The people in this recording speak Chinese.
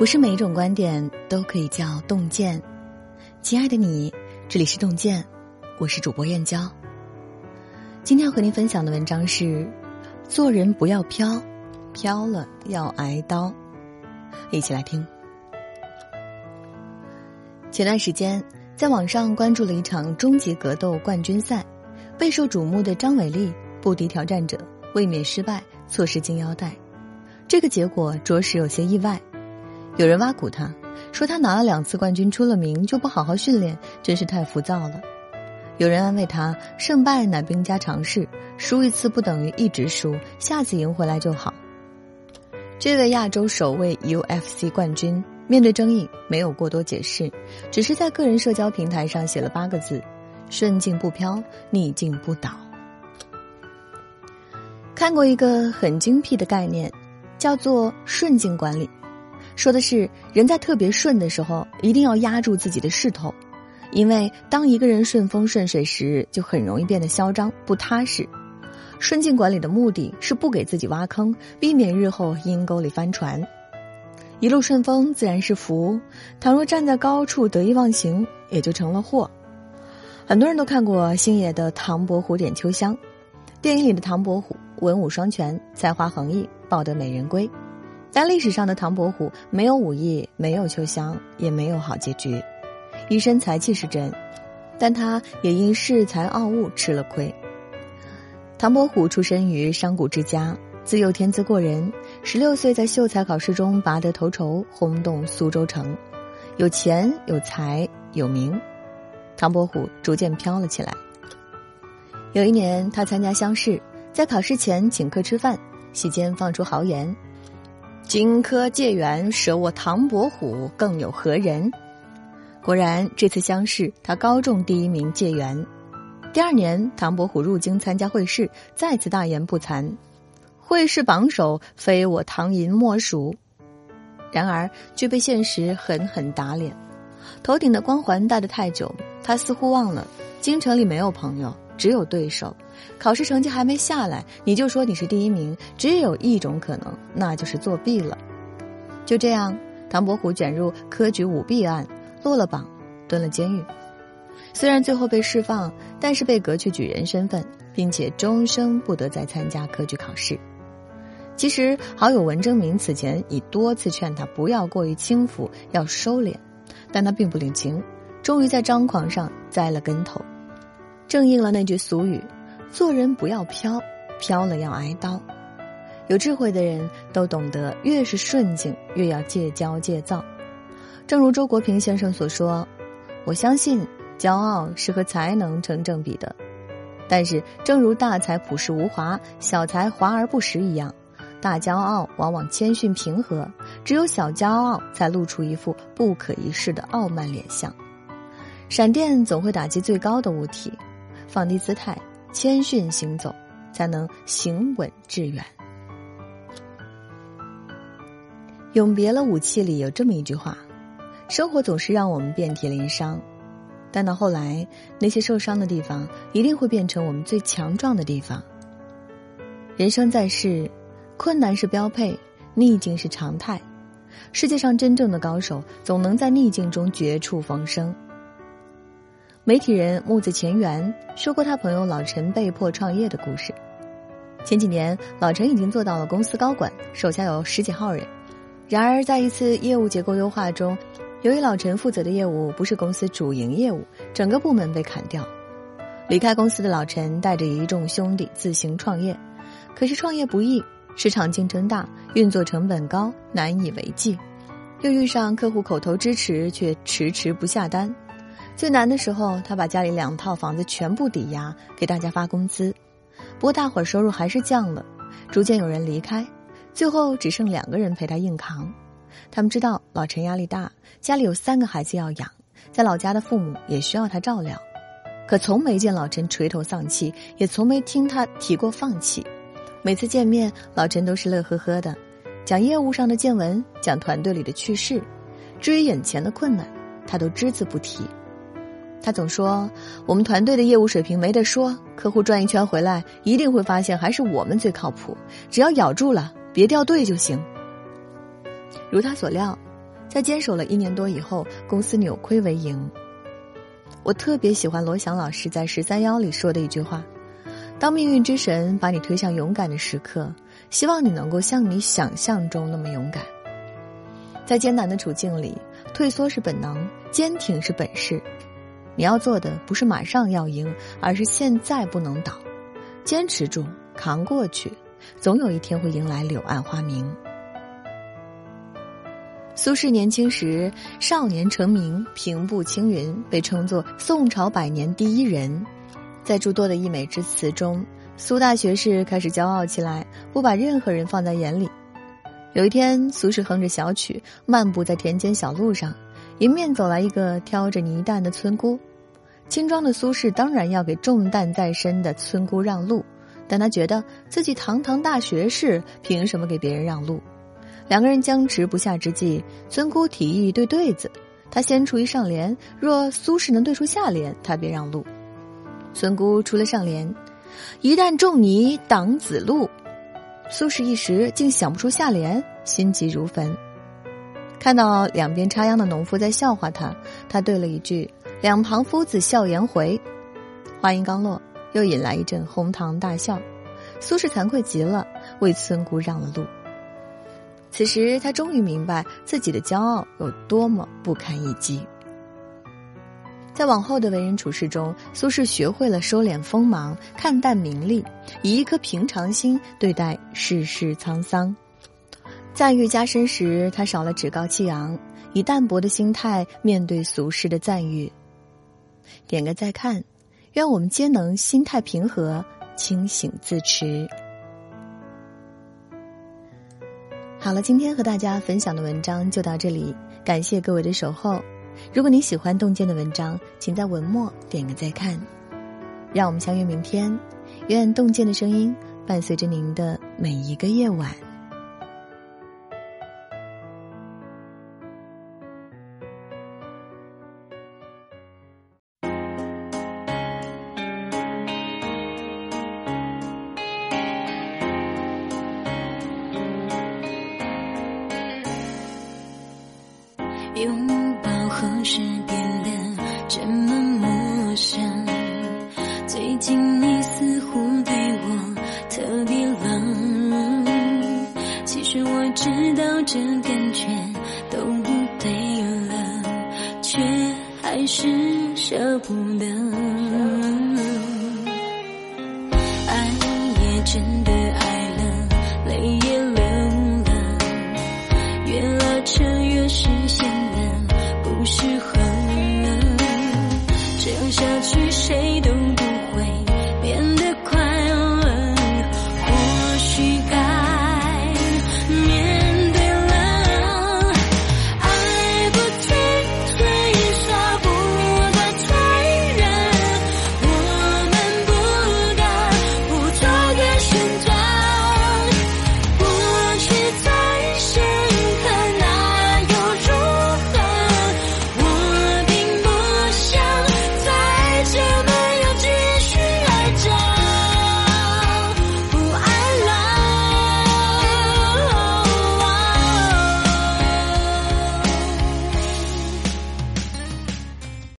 不是每一种观点都可以叫洞见。亲爱的你，这里是洞见，我是主播燕娇。今天要和您分享的文章是：做人不要飘，飘了要挨刀。一起来听。前段时间，在网上关注了一场终极格斗冠军赛，备受瞩目的张伟丽不敌挑战者，卫冕失败，错失金腰带。这个结果着实有些意外。有人挖苦他，说他拿了两次冠军出了名就不好好训练，真是太浮躁了。有人安慰他，胜败乃兵家常事，输一次不等于一直输，下次赢回来就好。这位亚洲首位 UFC 冠军面对争议没有过多解释，只是在个人社交平台上写了八个字：顺境不飘，逆境不倒。看过一个很精辟的概念，叫做顺境管理。说的是，人在特别顺的时候，一定要压住自己的势头，因为当一个人顺风顺水时，就很容易变得嚣张不踏实。顺境管理的目的是不给自己挖坑，避免日后阴沟里翻船。一路顺风自然是福，倘若站在高处得意忘形，也就成了祸。很多人都看过星爷的《唐伯虎点秋香》，电影里的唐伯虎文武双全，才华横溢，抱得美人归。但历史上的唐伯虎没有武艺，没有秋香，也没有好结局。一身才气是真，但他也因恃才傲物吃了亏。唐伯虎出身于商贾之家，自幼天资过人，十六岁在秀才考试中拔得头筹，轰动苏州城。有钱有才有名，唐伯虎逐渐飘了起来。有一年，他参加乡试，在考试前请客吃饭，席间放出豪言。荆轲借缘，舍我唐伯虎，更有何人？果然，这次乡试他高中第一名，借缘。第二年，唐伯虎入京参加会试，再次大言不惭：“会试榜首，非我唐寅莫属。”然而，却被现实狠狠打脸。头顶的光环戴得太久，他似乎忘了，京城里没有朋友。只有对手，考试成绩还没下来，你就说你是第一名，只有一种可能，那就是作弊了。就这样，唐伯虎卷入科举舞弊案，落了榜，蹲了监狱。虽然最后被释放，但是被革去举人身份，并且终生不得再参加科举考试。其实，好友文征明此前已多次劝他不要过于轻浮，要收敛，但他并不领情，终于在张狂上栽了跟头。正应了那句俗语：“做人不要飘，飘了要挨刀。”有智慧的人都懂得，越是顺境，越要戒骄戒躁。正如周国平先生所说：“我相信，骄傲是和才能成正比的。但是，正如大才朴实无华，小才华而不实一样，大骄傲往往谦逊平和，只有小骄傲才露出一副不可一世的傲慢脸相。闪电总会打击最高的物体。”放低姿态，谦逊行走，才能行稳致远。永别了武器里有这么一句话：生活总是让我们遍体鳞伤，但到后来，那些受伤的地方一定会变成我们最强壮的地方。人生在世，困难是标配，逆境是常态。世界上真正的高手，总能在逆境中绝处逢生。媒体人木子前元说过他朋友老陈被迫创业的故事。前几年，老陈已经做到了公司高管，手下有十几号人。然而，在一次业务结构优化中，由于老陈负责的业务不是公司主营业务，整个部门被砍掉。离开公司的老陈带着一众兄弟自行创业，可是创业不易，市场竞争大，运作成本高，难以为继。又遇上客户口头支持，却迟迟不下单。最难的时候，他把家里两套房子全部抵押给大家发工资，不过大伙儿收入还是降了，逐渐有人离开，最后只剩两个人陪他硬扛。他们知道老陈压力大，家里有三个孩子要养，在老家的父母也需要他照料，可从没见老陈垂头丧气，也从没听他提过放弃。每次见面，老陈都是乐呵呵的，讲业务上的见闻，讲团队里的趣事，至于眼前的困难，他都只字不提。他总说，我们团队的业务水平没得说，客户转一圈回来，一定会发现还是我们最靠谱。只要咬住了，别掉队就行。如他所料，在坚守了一年多以后，公司扭亏为盈。我特别喜欢罗翔老师在《十三幺》里说的一句话：“当命运之神把你推向勇敢的时刻，希望你能够像你想象中那么勇敢。在艰难的处境里，退缩是本能，坚挺是本事。你要做的不是马上要赢，而是现在不能倒，坚持住，扛过去，总有一天会迎来柳暗花明。”苏轼年轻时少年成名，平步青云，被称作宋朝百年第一人。在诸多的溢美之词中，苏大学士开始骄傲起来，不把任何人放在眼里。有一天，苏轼哼着小曲，漫步在田间小路上，迎面走来一个挑着泥担的村姑。轻装的苏轼当然要给重担在身的村姑让路，但他觉得自己堂堂大学士，凭什么给别人让路？两个人僵持不下之际，村姑提议对对子，他先出一上联，若苏轼能对出下联，他便让路。村姑出了上联：“一旦仲尼挡子路。”苏轼一时竟想不出下联，心急如焚。看到两边插秧的农夫在笑话他，他对了一句：“两旁夫子笑颜回。”话音刚落，又引来一阵哄堂大笑。苏轼惭愧极了，为村姑让了路。此时，他终于明白自己的骄傲有多么不堪一击。在往后的为人处事中，苏轼学会了收敛锋芒，看淡名利，以一颗平常心对待世事沧桑。赞誉加深时，他少了趾高气昂，以淡泊的心态面对俗世的赞誉。点个再看，愿我们皆能心态平和，清醒自持。好了，今天和大家分享的文章就到这里，感谢各位的守候。如果您喜欢洞见的文章，请在文末点个再看。让我们相约明天，愿洞见的声音伴随着您的每一个夜晚。我知道这感觉都不对了却还是舍不得。爱也真的爱了泪也流了越拉扯越是显得不适合